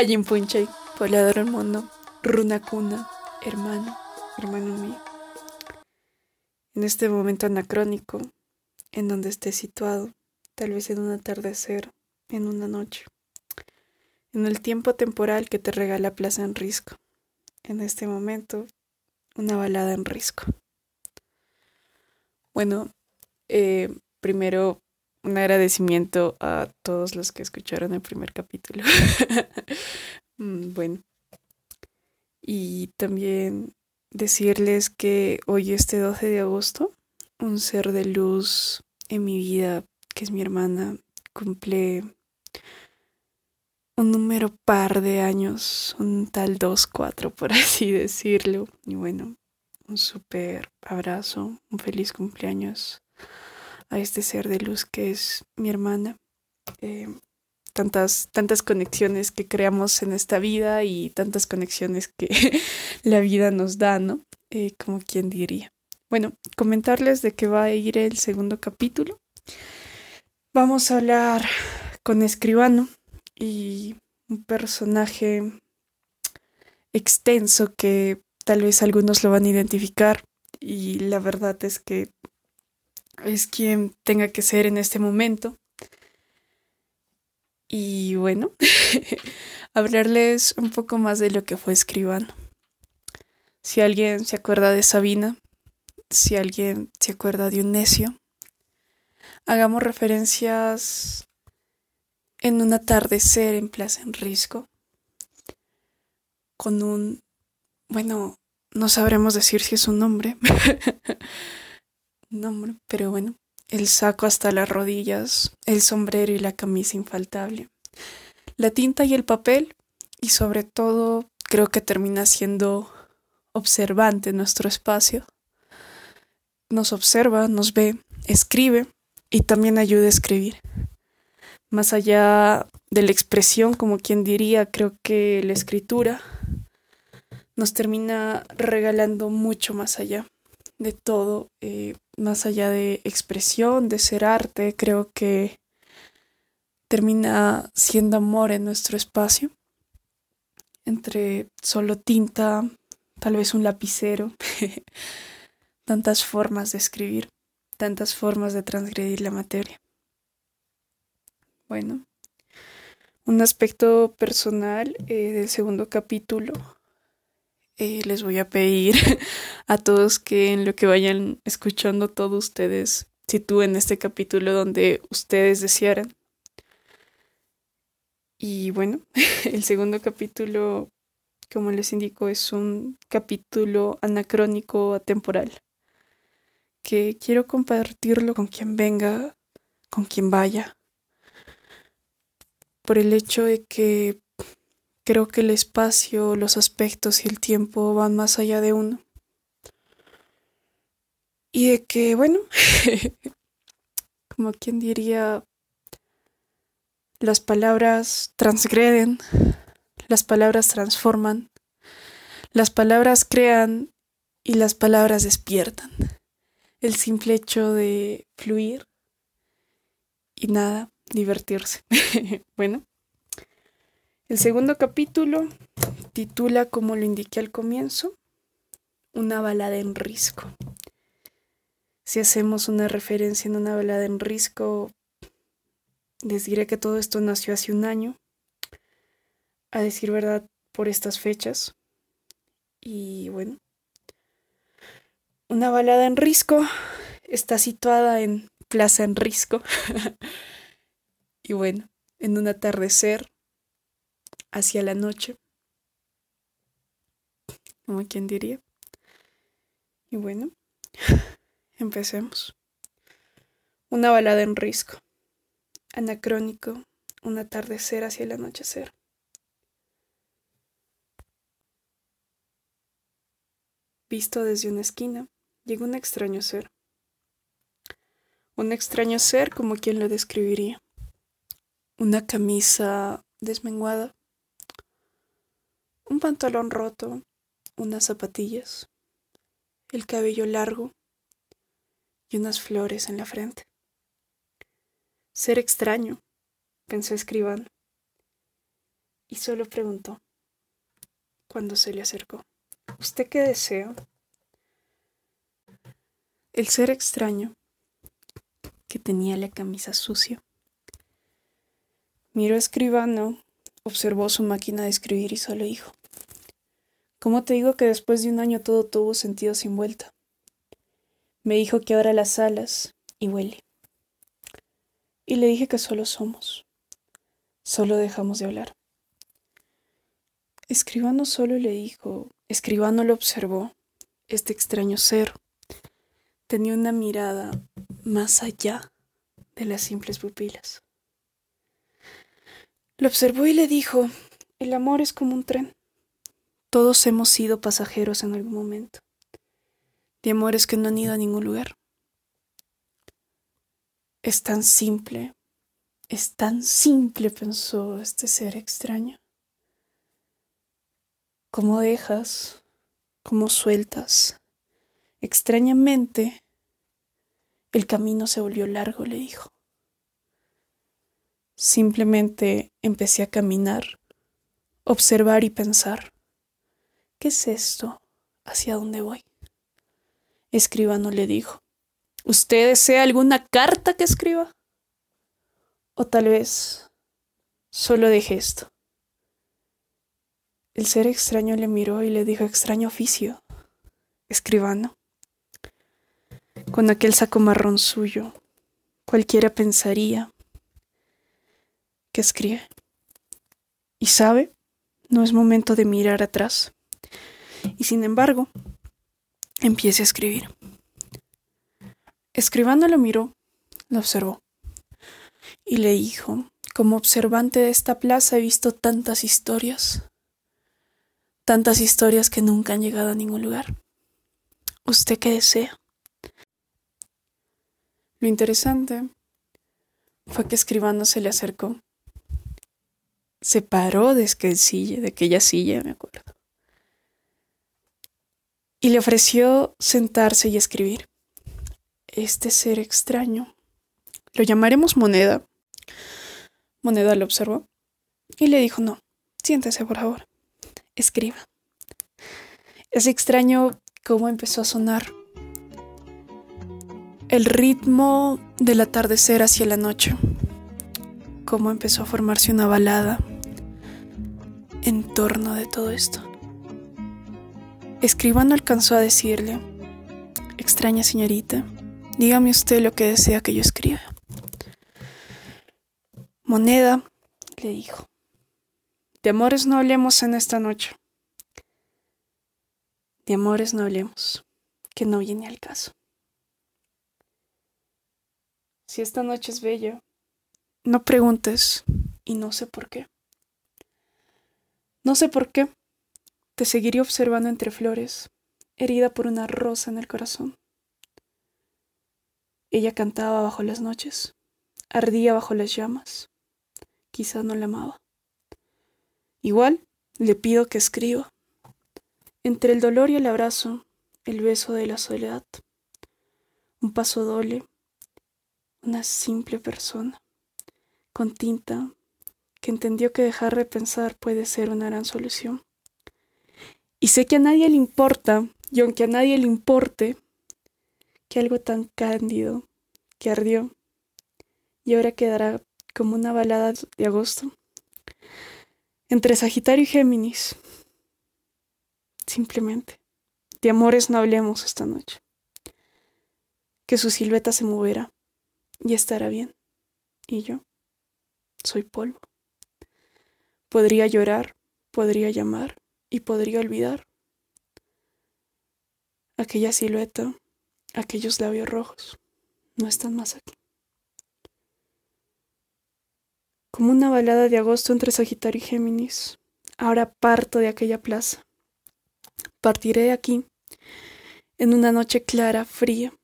En Punche, poblador del mundo, runa cuna, hermano, hermano mío. En este momento anacrónico, en donde esté situado, tal vez en un atardecer, en una noche, en el tiempo temporal que te regala Plaza en Risco. En este momento, una balada en Risco. Bueno, eh, primero un agradecimiento a todos los que escucharon el primer capítulo. Mm, bueno. Y también decirles que hoy, este 12 de agosto, un ser de luz en mi vida, que es mi hermana, cumple un número par de años, un tal 2-4, por así decirlo. Y bueno, un súper abrazo, un feliz cumpleaños a este ser de luz que es mi hermana. Eh, tantas, tantas conexiones que creamos en esta vida y tantas conexiones que la vida nos da, ¿no? Eh, como quien diría. Bueno, comentarles de qué va a ir el segundo capítulo. Vamos a hablar con Escribano y un personaje extenso que tal vez algunos lo van a identificar y la verdad es que es quien tenga que ser en este momento. Y bueno, hablarles un poco más de lo que fue escribano. Si alguien se acuerda de Sabina, si alguien se acuerda de un necio, hagamos referencias en un atardecer en Plaza Enrisco, con un, bueno, no sabremos decir si es un nombre, nombre, pero bueno, el saco hasta las rodillas, el sombrero y la camisa infaltable, la tinta y el papel, y sobre todo creo que termina siendo observante nuestro espacio. Nos observa, nos ve, escribe y también ayuda a escribir. Más allá de la expresión, como quien diría, creo que la escritura nos termina regalando mucho más allá de todo, eh, más allá de expresión, de ser arte, creo que termina siendo amor en nuestro espacio, entre solo tinta, tal vez un lapicero, tantas formas de escribir, tantas formas de transgredir la materia. Bueno, un aspecto personal eh, del segundo capítulo eh, les voy a pedir a todos que en lo que vayan escuchando todos ustedes sitúen este capítulo donde ustedes desearan. Y bueno, el segundo capítulo, como les indico, es un capítulo anacrónico atemporal que quiero compartirlo con quien venga, con quien vaya, por el hecho de que Creo que el espacio, los aspectos y el tiempo van más allá de uno. Y de que, bueno, como quien diría, las palabras transgreden, las palabras transforman, las palabras crean y las palabras despiertan. El simple hecho de fluir y nada, divertirse. bueno, el segundo capítulo titula, como lo indiqué al comienzo, una balada en risco. Si hacemos una referencia en una balada en risco, les diré que todo esto nació hace un año, a decir verdad, por estas fechas. Y bueno, una balada en risco está situada en Plaza en Risco. y bueno, en un atardecer hacia la noche. Como quien diría. Y bueno, empecemos. Una balada en risco. Anacrónico, un atardecer hacia el anochecer. Visto desde una esquina, llega un extraño ser. Un extraño ser como quien lo describiría. Una camisa desmenguada, un pantalón roto, unas zapatillas, el cabello largo y unas flores en la frente. Ser extraño, pensó escribano. y solo preguntó, cuando se le acercó, ¿Usted qué desea? El ser extraño, que tenía la camisa sucia, miró a escribano, observó su máquina de escribir y solo dijo, ¿Cómo te digo que después de un año todo tuvo sentido sin vuelta? Me dijo que ahora las alas y huele. Y le dije que solo somos, solo dejamos de hablar. Escribano solo le dijo, Escribano lo observó, este extraño ser. Tenía una mirada más allá de las simples pupilas. Lo observó y le dijo, el amor es como un tren. Todos hemos sido pasajeros en algún momento, de amores que no han ido a ningún lugar. Es tan simple, es tan simple, pensó este ser extraño. ¿Cómo dejas? ¿Cómo sueltas? Extrañamente, el camino se volvió largo, le dijo. Simplemente empecé a caminar, observar y pensar. ¿Qué es esto? ¿Hacia dónde voy? Escribano le dijo. ¿Usted desea alguna carta que escriba? O tal vez solo deje esto. El ser extraño le miró y le dijo extraño oficio, escribano. Con aquel saco marrón suyo, cualquiera pensaría que escribe. Y sabe, no es momento de mirar atrás. Y sin embargo, empiece a escribir. Escribano lo miró, lo observó y le dijo, como observante de esta plaza he visto tantas historias tantas historias que nunca han llegado a ningún lugar. ¿Usted qué desea? Lo interesante fue que escribano se le acercó. Se paró de aquella silla, de aquella silla, me acuerdo. Y le ofreció sentarse y escribir. Este ser extraño. Lo llamaremos moneda. Moneda lo observó y le dijo, no, siéntese por favor escriba. Es extraño cómo empezó a sonar el ritmo del atardecer hacia la noche, cómo empezó a formarse una balada en torno de todo esto. Escribano alcanzó a decirle, extraña señorita, dígame usted lo que desea que yo escriba. Moneda, le dijo, de amores no hablemos en esta noche. De amores no hablemos, que no viene al caso. Si esta noche es bella, no preguntes y no sé por qué. No sé por qué. Te seguiré observando entre flores, herida por una rosa en el corazón. Ella cantaba bajo las noches, ardía bajo las llamas. Quizás no la amaba. Igual le pido que escriba. Entre el dolor y el abrazo, el beso de la soledad. Un paso doble, una simple persona, con tinta, que entendió que dejar de pensar puede ser una gran solución. Y sé que a nadie le importa, y aunque a nadie le importe, que algo tan cándido, que ardió, y ahora quedará como una balada de agosto, entre Sagitario y Géminis. Simplemente, de amores no hablemos esta noche. Que su silueta se moverá y estará bien. Y yo soy polvo. Podría llorar, podría llamar y podría olvidar. Aquella silueta, aquellos labios rojos, no están más aquí. como una balada de agosto entre Sagitario y Géminis. Ahora parto de aquella plaza. Partiré de aquí en una noche clara, fría.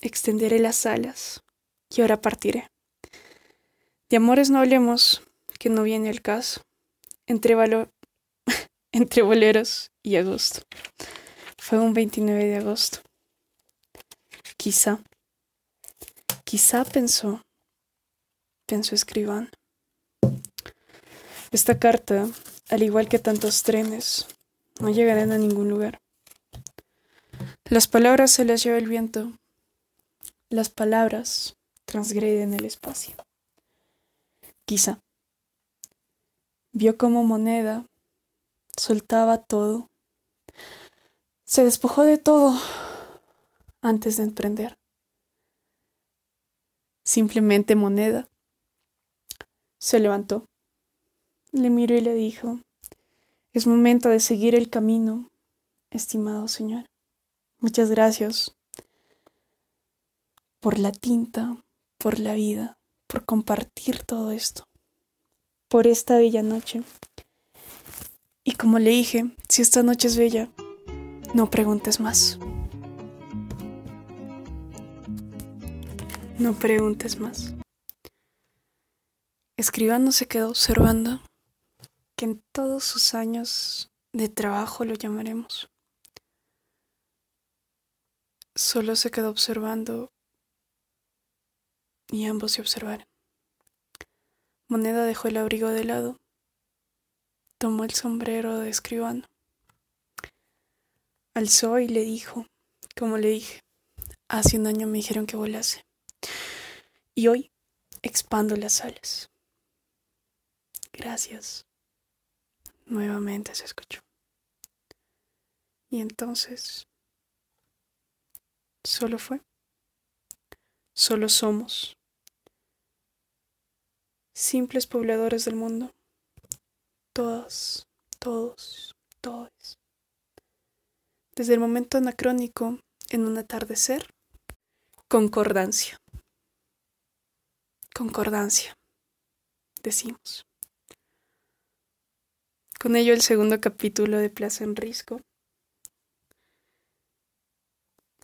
Extenderé las alas y ahora partiré. De amores no hablemos, que no viene el caso. Entre, entre boleros y agosto. Fue un 29 de agosto. Quizá, quizá pensó, pensó escribano Esta carta, al igual que tantos trenes, no llegarán a ningún lugar. Las palabras se las lleva el viento. Las palabras transgreden el espacio. Quizá. Vio como moneda soltaba todo. Se despojó de todo antes de emprender. Simplemente moneda. Se levantó. Le miró y le dijo, es momento de seguir el camino, estimado señor. Muchas gracias por la tinta, por la vida, por compartir todo esto, por esta bella noche. Y como le dije, si esta noche es bella, no preguntes más. No preguntes más. Escribano se quedó observando que en todos sus años de trabajo lo llamaremos. Solo se quedó observando y ambos se observaron. Moneda dejó el abrigo de lado, tomó el sombrero de escribano, alzó y le dijo, como le dije, hace un año me dijeron que volase, y hoy expando las alas. Gracias. Nuevamente se escuchó. Y entonces, solo fue. Solo somos. Simples pobladores del mundo. Todas, todos, todos. Desde el momento anacrónico, en un atardecer, concordancia. Concordancia, decimos. Con ello el segundo capítulo de Plaza en Risco.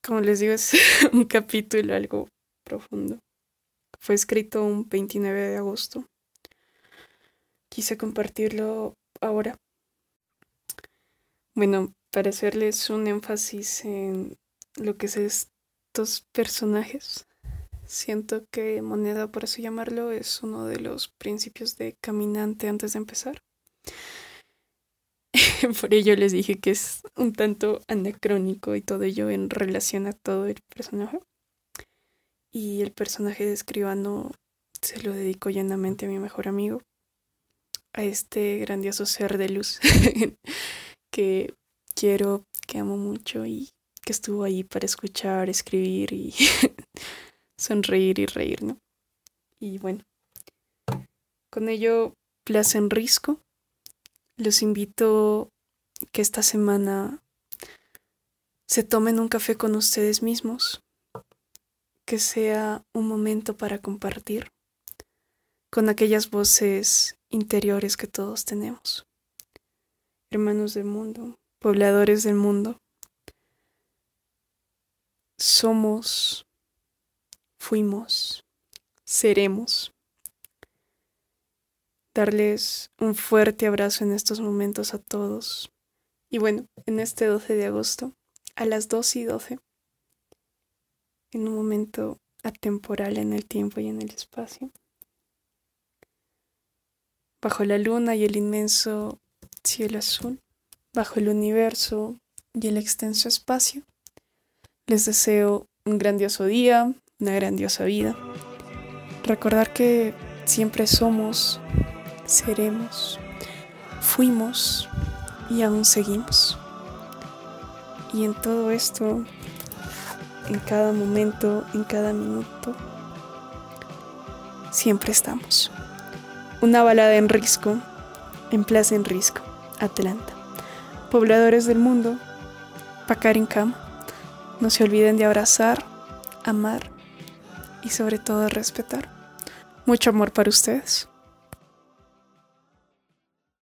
Como les digo, es un capítulo algo profundo. Fue escrito un 29 de agosto. Quise compartirlo ahora. Bueno, para hacerles un énfasis en lo que es estos personajes, siento que Moneda, por así llamarlo, es uno de los principios de caminante antes de empezar. Por ello les dije que es un tanto anacrónico y todo ello en relación a todo el personaje. Y el personaje de escribano se lo dedico llenamente a mi mejor amigo, a este grandioso ser de luz que quiero, que amo mucho y que estuvo ahí para escuchar, escribir y sonreír y reír, ¿no? Y bueno, con ello, Plaza en Risco los invito que esta semana se tomen un café con ustedes mismos, que sea un momento para compartir con aquellas voces interiores que todos tenemos. Hermanos del mundo, pobladores del mundo, somos, fuimos, seremos darles un fuerte abrazo en estos momentos a todos. Y bueno, en este 12 de agosto, a las 2 y 12, en un momento atemporal en el tiempo y en el espacio, bajo la luna y el inmenso cielo azul, bajo el universo y el extenso espacio, les deseo un grandioso día, una grandiosa vida. Recordar que siempre somos seremos, fuimos y aún seguimos. Y en todo esto, en cada momento, en cada minuto, siempre estamos. Una balada en Risco, en Plaza en Risco, Atlanta. Pobladores del mundo, pacar en cama. No se olviden de abrazar, amar y sobre todo respetar. Mucho amor para ustedes.